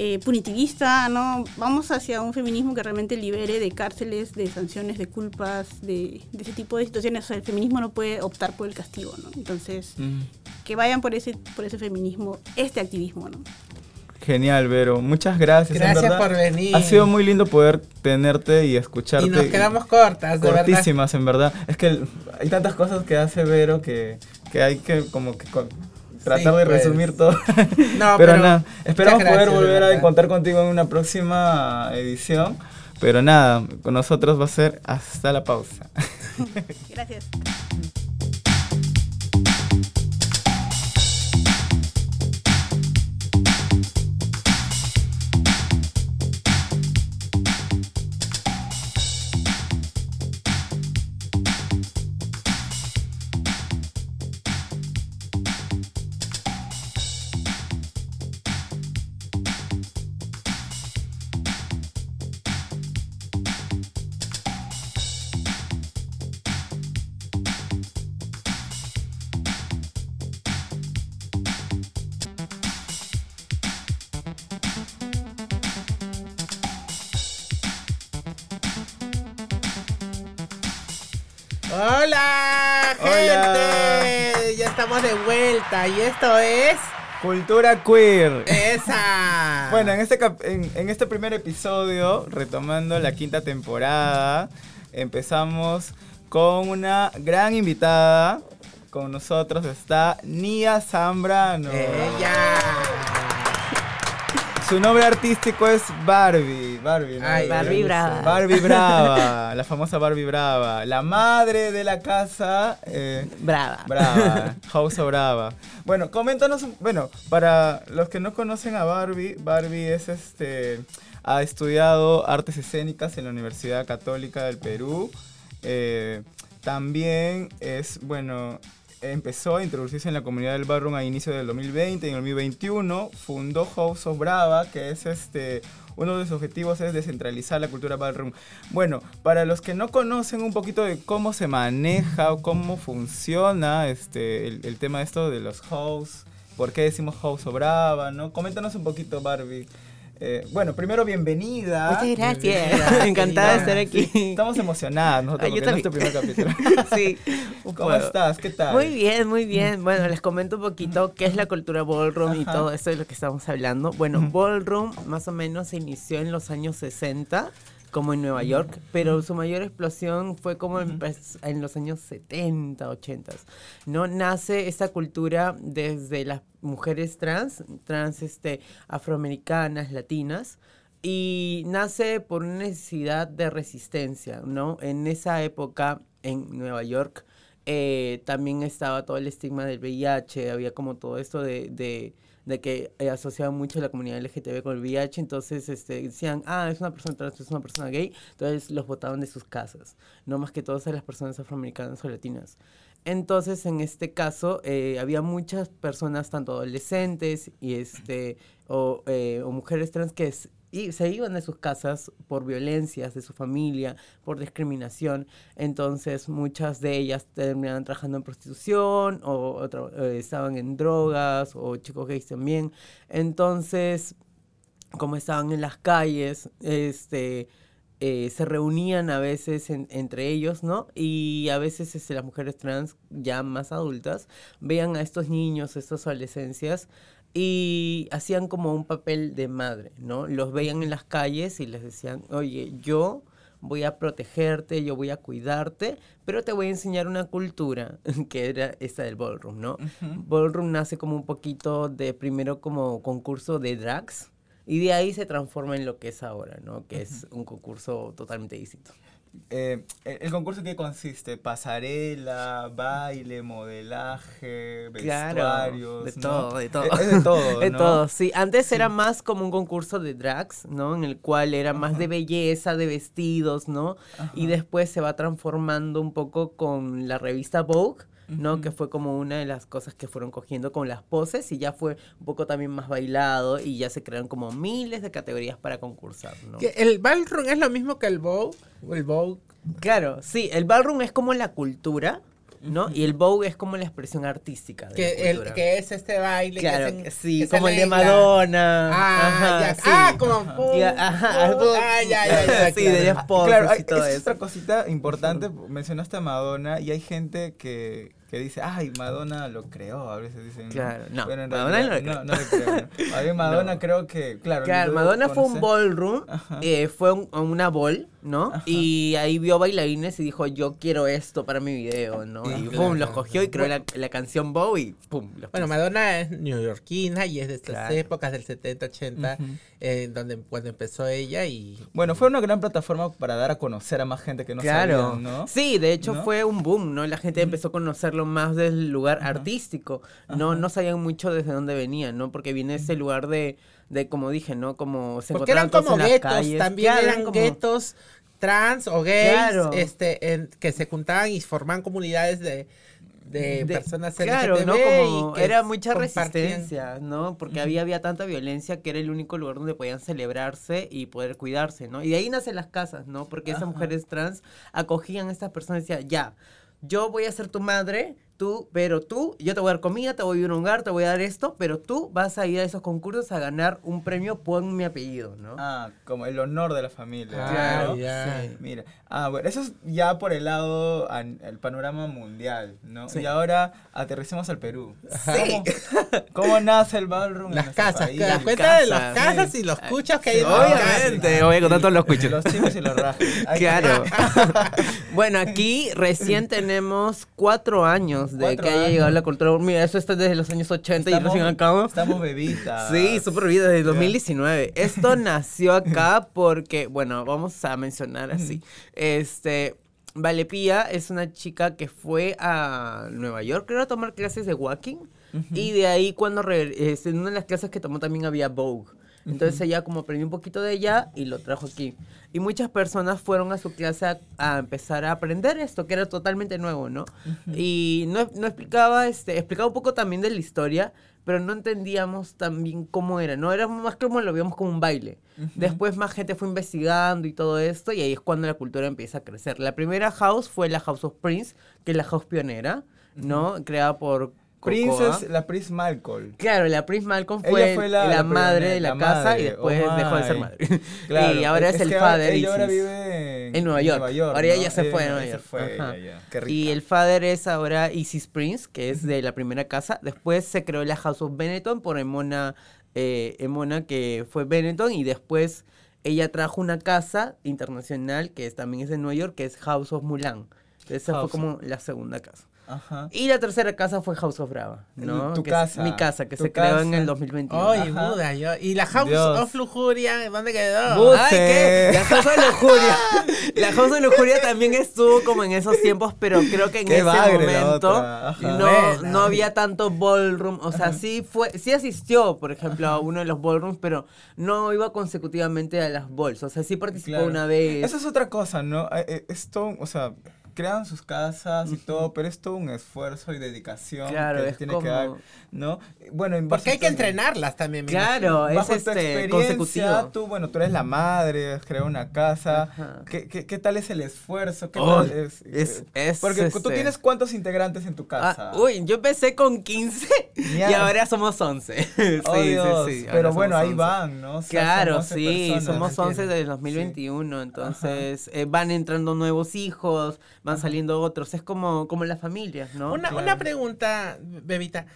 eh, punitivista, ¿no? Vamos hacia un feminismo que realmente libere de cárceles, de sanciones, de culpas, de, de ese tipo de situaciones. O sea, el feminismo no puede optar por el castigo, ¿no? Entonces, Mm. que vayan por ese, por ese feminismo, este activismo, ¿no? Genial, Vero. Muchas gracias. Gracias verdad. por venir. Ha sido muy lindo poder tenerte y escucharte. Y nos quedamos cortas, de verdad. cortísimas, en verdad. Es que el- hay tantas cosas que hace Vero que, que hay que como que tratar de pues. resumir todo. No, pero, pero nada, esperamos poder volver a contar contigo en una próxima edición. Pero nada, con nosotros va a ser hasta la pausa. Gracias. Y esto es Cultura queer. esa. Bueno, en este, en, en este primer episodio, retomando la quinta temporada, empezamos con una gran invitada. Con nosotros está Nia Zambrano. ella. Su nombre artístico es Barbie. Barbie, ¿no? Ay, Barbie Brava. Barbie Brava, la famosa Barbie Brava. La madre de la casa. eh, Brava. Brava, House of Brava. Bueno, coméntanos, un- bueno, para los que no conocen a Barbie, Barbie es este, ha estudiado artes escénicas en la Universidad Católica del Perú. Eh, también es, bueno, empezó a introducirse en la comunidad del ballroom a inicio del 2020 y en el 2021 fundó House of Brava, que es este uno de sus objetivos es descentralizar la cultura ballroom. Bueno, para los que no conocen un poquito de cómo se maneja o cómo funciona este el, tema de esto de los house, por qué decimos House of Brava, ¿no? Coméntanos un poquito, Barbie. Eh, bueno, primero bienvenida. Muchas gracias. Bienvenida, Encantada de estar aquí. Estamos emocionadas nosotros Ah, yo porque es nuestro primer capítulo. Sí. ¿Cómo estás? ¿Qué tal? Muy bien, muy bien. Bueno, les comento un poquito qué es la cultura ballroom y Ajá. todo eso de lo que estamos hablando. Bueno, ballroom más o menos se inició en los años 60 como en Nueva York, pero su mayor explosión fue como en, pues, en los años 70, 80. ¿no? Nace esta cultura desde las mujeres trans, trans este, afroamericanas, latinas, y nace por una necesidad de resistencia, ¿no? En esa época, en Nueva York, eh, también estaba todo el estigma del VIH, había como todo esto de, de, de que eh, asociaban mucho la comunidad LGTB con el VIH, entonces este, decían, ah, es una persona trans, es una persona gay, entonces los botaban de sus casas, no más que todas las personas afroamericanas o latinas. Entonces, en este caso, eh, había muchas personas, tanto adolescentes y este, o, eh, o mujeres trans que y se iban de sus casas por violencias de su familia, por discriminación. Entonces, muchas de ellas terminaban trabajando en prostitución o, eh, estaban en drogas o chicos gays también. Entonces, como estaban en las calles, este, eh, se reunían a veces en- entre ellos, ¿no? Y a veces este, las mujeres trans, ya más adultas, veían a estos niños, estas adolescencias, y hacían como un papel de madre, ¿no? Los veían en las calles y les decían, oye, yo voy a protegerte, yo voy a cuidarte, pero te voy a enseñar una cultura, que era esta del ballroom, ¿no? Ballroom nace como un poquito de primero como concurso de drags, y de ahí se transforma en lo que es ahora, ¿no? Que es un concurso totalmente distinto. Eh, el, concurso que consiste pasarela, baile, modelaje, vestuarios, de ¿no? todo, de todo. Es, es de todo, De ¿no? todo, sí. Antes era más como un concurso de drags, ¿no? En el cual era más de belleza, de vestidos, ¿no? Y después se va transformando un poco con la revista Vogue, ¿no? Que fue como una de las cosas que fueron cogiendo con las poses y ya fue un poco también más bailado y ya se crearon como miles de categorías para concursar, ¿no? Que ¿El ballroom es lo mismo que el bow? ¿O el bow? Claro, sí, el ballroom es como la cultura, ¿no? Y el Vogue es como la expresión artística de la Que, el, que es este baile. Claro, que hacen- que sí, que como el de Madonna. Ah, ajá, ya. sí. Ah, como. pum, ajá, pum, ah, ya, ya, ya, Sí, claro. de poses Claro, y todo es eso. otra cosita importante. Mencionaste a Madonna y hay gente que, que dice, ay, Madonna lo creó. A veces dicen. Claro, no, Pero en Madonna realidad, no lo no, no le creo. ¿no? A mí Madonna No. creo que, claro. Claro, Madonna fue un ballroom, eh, fue un- una ball, ¿no? Y ahí vio bailarines y dijo, yo quiero esto para mi video, ¿no? Y claro. pum, los cogió y creó la, la canción Bow y pum, los Bueno. Madonna es neoyorquina y es de estas Claro. épocas del 70, 80, eh, donde cuando empezó ella y Bueno, fue una gran plataforma para dar a conocer a más gente que no claro. sabía, ¿no? Sí, de hecho ¿No? fue un boom, ¿no? La gente empezó a conocerlo más del lugar artístico. No, no sabían mucho desde dónde venían, ¿no? Porque viene ese lugar de, de como dije, ¿no? Como se porque eran como guetos, también Claro, eran como- guetos trans o gays, Claro. este, en- que se juntaban y formaban comunidades de, de, de- personas claro, LGTB ¿no? Como y que era mucha resistencia, ¿no? Porque había, había tanta violencia que era el único lugar donde podían celebrarse y poder cuidarse, ¿no? Y de ahí nacen las casas, ¿no? Porque esas mujeres trans acogían a estas personas y decían, ya, yo voy a ser tu madre, tú, pero tú, yo te voy a dar comida, te voy a ir a un hogar, te voy a dar esto, pero tú vas a ir a esos concursos a ganar un premio por mi apellido, ¿no? Ah, como el honor de la familia. Ah, Claro, sí. Mira, ah, bueno, eso es ya por el lado, el panorama mundial, ¿no? Sí. Y ahora aterricemos al Perú. Sí. ¿Cómo, cómo nace el ballroom en Las nuestro casas, país? Las cuenta de las casas, sí. y los cuchos que hay en Obviamente, voy a contar todos los cuchos. Los chinos y los rajes. Ay, Claro. bueno, aquí recién tenemos cuatro años de Cuatro que haya llegado la cultura. Mira, eso está desde los años 80 y recién acabamos. Estamos bebitas. Sí, súper bien, desde 2019. Esto nació acá porque, bueno, vamos a mencionar así. Este, Valepía es una chica que fue a Nueva York, creo, a tomar clases de walking. Y de ahí cuando, este, en una de las clases que tomó también había Vogue. Entonces ella como aprendió un poquito de ella y lo trajo aquí. Y muchas personas fueron a su clase a, a empezar a aprender esto, que era totalmente nuevo, ¿no? Y no, no explicaba, este, explicaba un poco también de la historia, pero no entendíamos también cómo era, ¿no? Era más como lo veíamos como un baile. Después más gente fue investigando y todo esto, y ahí es cuando la cultura empieza a crecer. La primera house fue la House of Prince, que es la house pionera, ¿no? Creada por Prince Cocoa. es la Prince Malcolm. Claro, la Prince Malcolm fue, fue la- la, la madre de la, la casa madre, y después oh dejó de ser madre. Claro, y ahora es, el father Ella ahora vive en, En Nueva York. Ahora ella se fue a Nueva York. fue. Qué rica. Y el father es ahora Isis Prince, que es de la primera casa. Después se creó la House of Benetton por Emona, eh, Emona que fue Benetton. Y después ella trajo una casa internacional que es- también es de Nueva York, que es House of Mulan. Esa House fue como la segunda casa. Ajá. Y la tercera casa fue House of Brava, ¿no? Tu Que es casa. mi casa, que se creó en el 2021. Oye, Ajá. Buda, yo. ¿Y la House Dios. of Lujuria? ¿Dónde quedó? Bu- Ay, ¿qué? Buse. La House de Lujuria. La House de Lujuria también estuvo como en esos tiempos, pero creo que en Qué ese momento no, no había tanto ballroom. O sea, sí fue, sí asistió, por ejemplo, a uno de los ballrooms, pero no iba consecutivamente a las balls. O sea, sí participó Claro. una vez. Esa es otra cosa, ¿no? Eh, eh, Esto, o sea, crean sus casas y todo, pero es todo un esfuerzo y dedicación Claro, que es tiene como- que dar, ¿no? Bueno, en Porque hay que entrenarlas también. Claro, es Bajo tu este experiencia, consecutivo. tú, bueno, tú eres la madre, has creado una casa. ¿Qué, qué, qué tal es el esfuerzo? ¿Qué Oh, tal es, es- eh, es, Porque tú este- tienes cuántos integrantes en tu casa. Ah, uy, yo empecé con 15 y ahora somos 11. sí, Oh, Dios, sí, sí. Pero bueno, ahí 11. van, ¿no? O sea, Claro, son 11 sí, personas, somos ¿me 11 entiendes? del 2021, entonces eh, van entrando nuevos hijos, van saliendo otros, es como, como las familias, ¿no? Una, Claro. una pregunta, Bebita.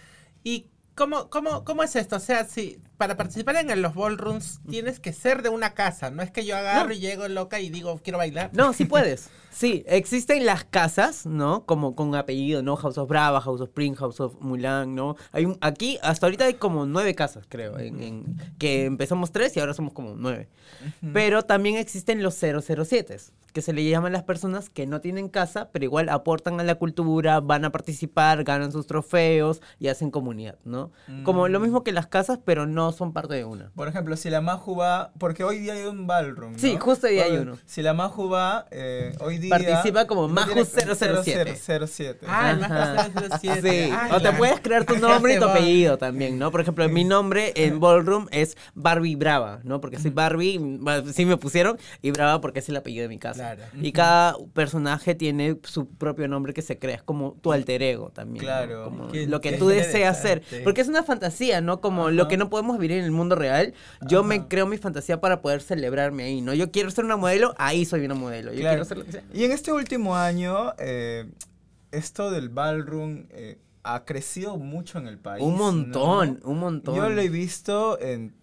¿Y cómo, cómo, cómo es esto? O sea, si para participar en los ballrooms tienes que ser de una casa. No es que yo agarro No. y llego loca y digo, quiero bailar. No, sí puedes. Sí, existen las casas, ¿no? Como con apellido, ¿no? House of Brava, House of Spring, House of Mulan, ¿no? Hay un, aquí, hasta ahorita hay como nueve casas, creo, en, en- que empezamos tres y ahora somos como nueve. Pero también existen los 007, que se le llaman las personas que no tienen casa, pero igual aportan a la cultura, van a participar, ganan sus trofeos y hacen comunidad, ¿no? Como lo mismo que las casas, pero no son parte de una. Por ejemplo, si la Maju va, porque hoy día hay un ballroom. ¿no? Sí, justo hoy día hay uno. Si la Maju va, eh, hoy día. Participa como no Maju tiene- 007. 007. Ah, más 007. Sí, Ay, o te puedes crear tu nombre y tu apellido también, ¿no? Por ejemplo, mi nombre en Ballroom es Barbie Brava, ¿no? Porque soy Barbie, bueno, sí me pusieron, y Brava porque es el apellido de mi casa. Claro. Y cada personaje tiene su propio nombre que se crea, es como tu alter ego también. ¿no? Claro. Como lo que tú deseas ser. Porque es una fantasía, ¿no? Como lo que no podemos vivir en el mundo real, yo me Ajá. creo mi fantasía para poder celebrarme ahí, ¿no? Yo quiero ser una modelo, ahí soy una modelo. Yo Claro. quiero ser lo que sea. Y en este último año, eh, esto del ballroom eh, ha crecido mucho en el país. Un montón, ¿no? un montón. Yo lo he visto en.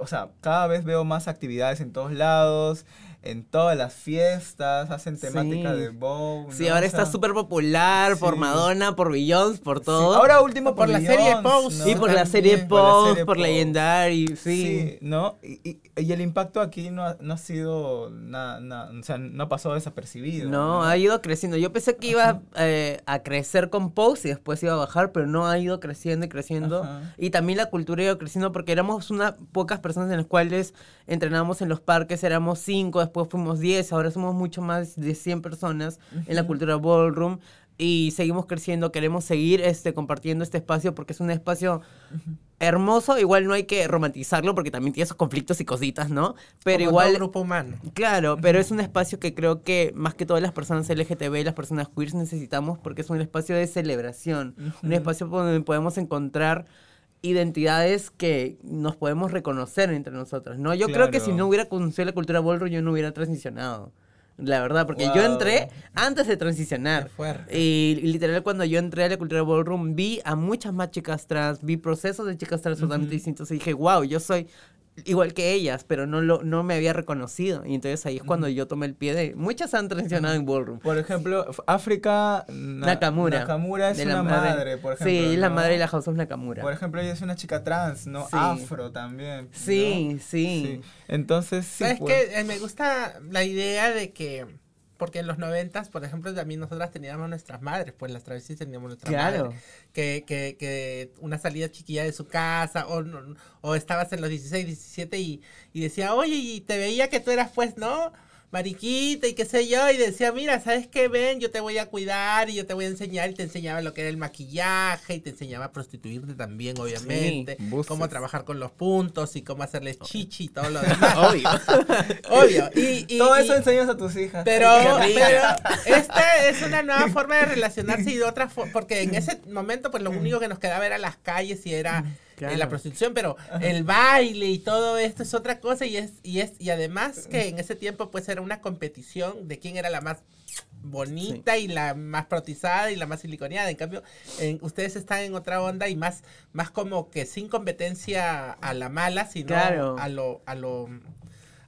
O sea, cada vez veo más actividades en todos lados, en todas las fiestas, hacen temática Sí. de bow. Sí, ¿no? ahora O está súper popular por sí. Madonna, por Beyoncé, por sí, todo. Ahora último Por la serie Pose. ¿no? y por la serie Por la Pose, por. Legendary, sí. Sí, ¿no? Y, y- y el impacto aquí no ha, no ha sido nada, nada, o sea, no ha pasado desapercibido. No, ha ido creciendo. Yo pensé que iba eh, a crecer con Pose y después iba a bajar, pero no ha ido creciendo y creciendo. Ajá. Y también la cultura ha ido creciendo porque éramos unas pocas personas en las cuales entrenábamos en los parques, éramos cinco, después fuimos diez, ahora somos mucho más de 100 personas en la cultura ballroom. Y seguimos creciendo, queremos seguir este, compartiendo este espacio porque es un espacio hermoso. Igual no hay que romantizarlo porque también tiene esos conflictos y cositas, ¿no? Pero como igual todo grupo humano. Claro, pero es un espacio que creo que más que todas las personas LGTB las personas queers necesitamos porque es un espacio de celebración, un espacio donde podemos encontrar identidades que nos podemos reconocer entre nosotros, ¿no? Yo creo que si no hubiera conocido la cultura ballroom yo no hubiera transicionado. La verdad, porque yo entré antes de transicionar. Y, y literal cuando yo entré a la cultura ballroom vi a muchas más chicas trans, vi procesos de chicas trans totalmente distintos y dije, wow, yo soy igual que ellas, pero no lo no me había reconocido. Y entonces ahí es cuando yo tomé el pie de... Muchas han transicionado en ballroom. Por ejemplo, África Na- Nakamura. Nakamura es de una madre, por ejemplo. Sí, es la madre de la House of Nakamura. Por ejemplo, ella es una chica trans, ¿no? Sí. Afro también. ¿no? Sí, sí. Entonces, sí. ¿Sabes pues, qué? Eh, me gusta la idea de que porque en los noventas, por ejemplo, también nosotras teníamos nuestras madres, pues las travestis teníamos nuestras Claro. madres. Que, que, que una salida chiquilla de su casa, o, o estabas en los 16, 17 y, y decía, oye, y te veía que tú eras pues, ¿no? Mariquita y qué sé yo, y decía, mira, ¿sabes qué? Ven, yo te voy a cuidar y yo te voy a enseñar, y te enseñaba lo que era el maquillaje, y te enseñaba a prostituirte también, obviamente, cómo trabajar con los puntos y cómo hacerles chichi y todo lo demás. Obvio. Obvio. Y, y- Todo y- eso enseñas a tus hijas. pero, pero esta es una nueva forma de relacionarse y de otra forma, porque en ese momento pues lo único que nos quedaba era las calles y era Claro. la prostitución, pero el baile y todo esto es otra cosa y es y es y además que en ese tiempo pues era una competición de quién era la más bonita y la más protizada y la más siliconeada. En cambio, en- ustedes están en otra onda y más más como que sin competencia a la mala, sino Claro. a lo a lo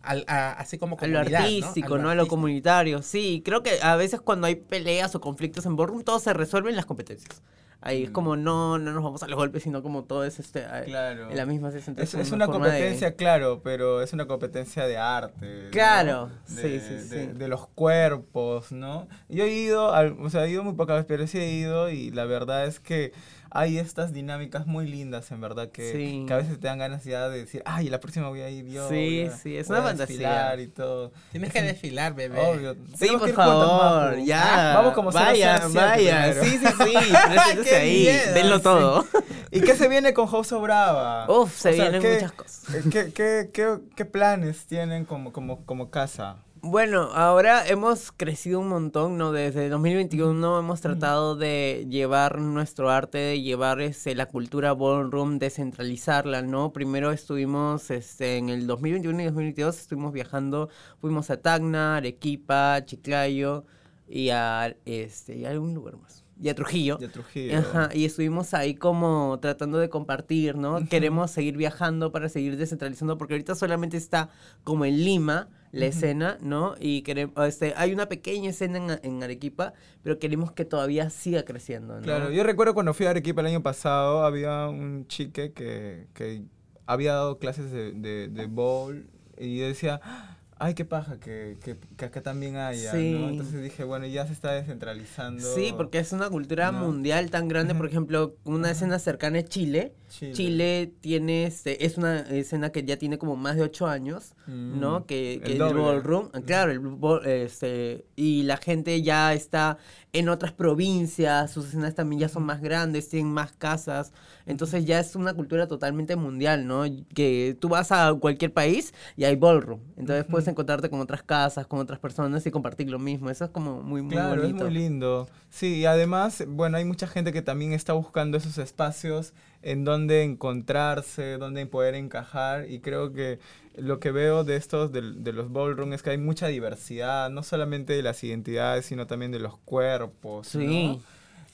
al- a- así como A lo artístico, ¿no? A lo comunitario. Sí, creo que a veces cuando hay peleas o conflictos en Ballroom, todo se resuelve en las competencias. Ahí es como no, no nos vamos a los golpes, sino como todo es este, Claro. en la misma sesión. Es, es una competencia, claro, pero es una competencia de arte. ¿no? Claro, De, sí, sí, de- sí. de los cuerpos, ¿no? Yo he ido, al- o sea, he ido muy pocas veces, pero sí he ido y la verdad es que hay estas dinámicas muy lindas, en verdad, que, Sí. que a veces te dan ganas ya de decir, ay, la próxima voy a ir yo. Sí, a- sí, es una fantasía. y todo. Tienes que desfilar, bebé. Obvio. Sí, por favor, ya. Vamos como Vaya, 007 vaya. Sí, sí, sí. Preséntese Qué ahí. miedo, Denlo sí. todo. ¿Y qué se viene con House of Brava? Uf, se O sea, vienen ¿qué- muchas cosas. ¿qué, qué, qué, qué planes tienen como, como, como casa? Bueno, ahora hemos crecido un montón, ¿no? Desde 2021 hemos tratado de llevar nuestro arte, de llevar este, la cultura ballroom, descentralizarla, ¿no? Primero estuvimos este, en el 2021 y 2022, estuvimos viajando, fuimos a Tacna, Arequipa, Chiclayo y a, este, y a algún lugar más. Y a Trujillo. De Trujillo. Ajá, y estuvimos ahí como tratando de compartir, ¿no? Queremos seguir viajando para seguir descentralizando, porque ahorita solamente está como en Lima la escena, ¿no? Y queremos, este, hay una pequeña escena en, en Arequipa, pero queremos que todavía siga creciendo, ¿no? Claro, yo recuerdo cuando fui a Arequipa el año pasado, había un chique que, que había dado clases de, de, de bowl y yo decía, ay, qué paja que, que, que acá también haya, Sí. ¿no? Entonces dije, bueno, ya se está descentralizando. Sí, porque es una cultura No. mundial tan grande, por ejemplo, una escena cercana es Chile. Chile. Chile, tiene, este, es una escena que ya tiene como más de ocho años, Mm, ¿no? Que, el que el, doble. ballroom, ah, claro, el este, y la gente ya está en otras provincias, sus escenas también ya son más grandes, tienen más casas, entonces ya es una cultura totalmente mundial, ¿no? Que tú vas a cualquier país y hay ballroom, entonces puedes encontrarte con otras casas, con otras personas y compartir lo mismo, eso es como muy, muy Claro, bonito. es muy lindo. Sí, y además, bueno, hay mucha gente que también está buscando esos espacios en donde encontrarse, donde poder encajar y creo que lo que veo de estos, de, de los ballroom, es que hay mucha diversidad, no solamente de las identidades, sino también de los cuerpos. ¿no? Sí.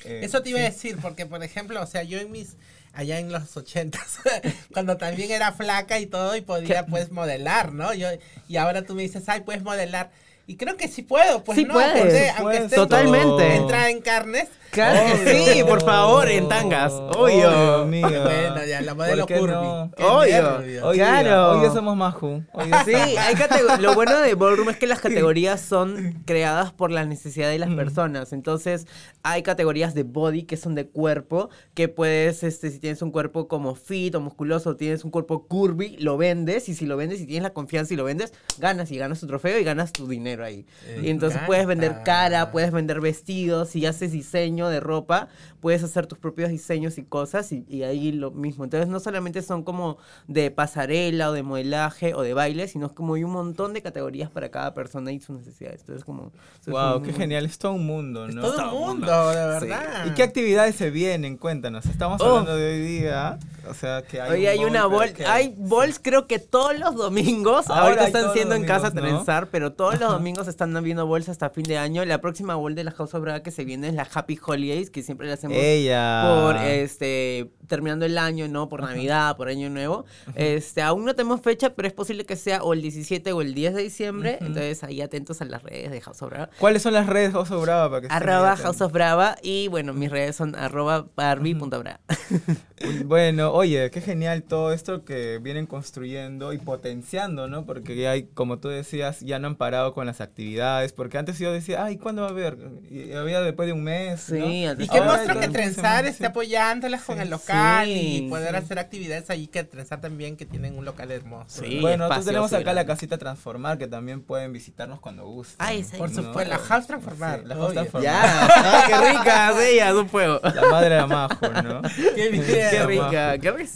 Eh, Eso te iba a decir, porque por ejemplo, o sea, yo en mis, allá en los ochentas, cuando también era flaca y todo y podía pues modelar, ¿no? Yo, y ahora tú me dices, ay, puedes modelar. Y creo que sí puedo, pues Sí no, puedes. porque Por aunque esté Totalmente. entrada en carnes, Claro que sí, por favor, en tangas, obvio. Obvio, amiga. bueno, ya la modelo ¿Por qué curvy. no? Día- Claro. hoy día somos Maju. Sí, hay lo bueno de Ballroom es que las categorías son creadas por la necesidad de las personas. Entonces, hay categorías de body que son de cuerpo, que puedes, este, si tienes un cuerpo como fit o musculoso, o tienes un cuerpo curvy, lo vendes, y si lo vendes y tienes la confianza y lo vendes, ganas y ganas tu trofeo y ganas tu dinero ahí. Me Y entonces puedes vender cara, puedes vender vestidos, si haces diseño de ropa, puedes hacer tus propios diseños y cosas y, y ahí lo mismo. Entonces no solamente son como de pasarela o de modelaje o de baile, sino es como hay un montón de categorías para cada persona y sus necesidades. Entonces como... Wow, qué genial, es todo un mundo, Es ¿no? todo el mundo, de verdad. ¿Y qué actividades se vienen? Cuéntanos. Estamos Oh. hablando de hoy día. O sea, que hay. Hoy un hay bol, una bol, que- hay bols creo que todos los domingos, Ahora ahorita están siendo los en casa domingos, ¿no? trenzar, pero todos los domingos están habiendo bols hasta fin de año. La próxima bol de la House of Brava que se viene es la Happy holidays que siempre le hacemos Ella. por este terminando el año, ¿no? Por Navidad, por Año Nuevo. Este, aún no tenemos fecha, pero es posible que sea o el 17 o el 10 de diciembre. Entonces ahí atentos a las redes de House of Brava. ¿Cuáles son las redes de House of Brava? Para que Arroba House of Brava y bueno, mis redes son arroba barbie.brava. Bueno, oye, qué genial todo esto que vienen construyendo y potenciando, ¿no? Porque ya hay, como tú decías, ya no han parado con las actividades. Porque antes yo decía, ay, ¿cuándo va a haber? Y había después de un mes. ¿no? Sí, antes Y qué Ahora monstruo todo que Trenzar sí. apoyándolas con el local Sí, y poder sí. hacer actividades ahí que Trenzar también que tienen un local hermoso. Sí. Bueno, nosotros tenemos acá la casita Transformar, que también pueden visitarnos cuando gusten. Ay, esa Por No. supuesto, la House Transformar. Sí, la House. Transformar. Ya, qué rica, ella, un fuego. La madre de Amajo, ¿no? Qué bien. Qué rica, qué rica.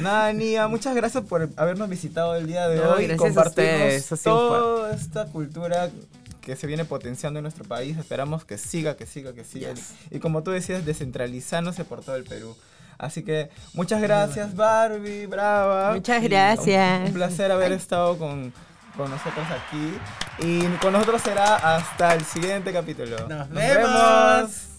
Nada, Nia, muchas gracias por habernos visitado el día de No, hoy. gracias a ustedes, toda esta cultura que se viene potenciando en nuestro país. Esperamos que siga, que siga, que siga. Yes. Y como tú decías, descentralizándose por todo el Perú. Así que muchas gracias, Barbie, brava. Muchas gracias. Un, un placer haber estado con, con nosotros aquí. Y con nosotros será hasta el siguiente capítulo. Nos vemos.